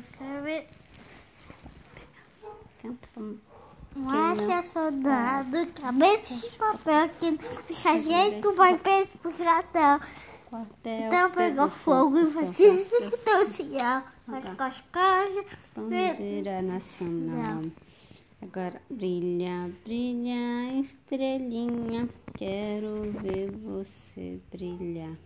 Quer ver? Soldado, cabeça de papel que sargento vai preso pro cratão. Quartel. Então pegou fogo e você escutou o sinal. Mas com as casas. Bandeira nacional. Agora brilha, brilha, estrelinha. Quero ver você brilhar.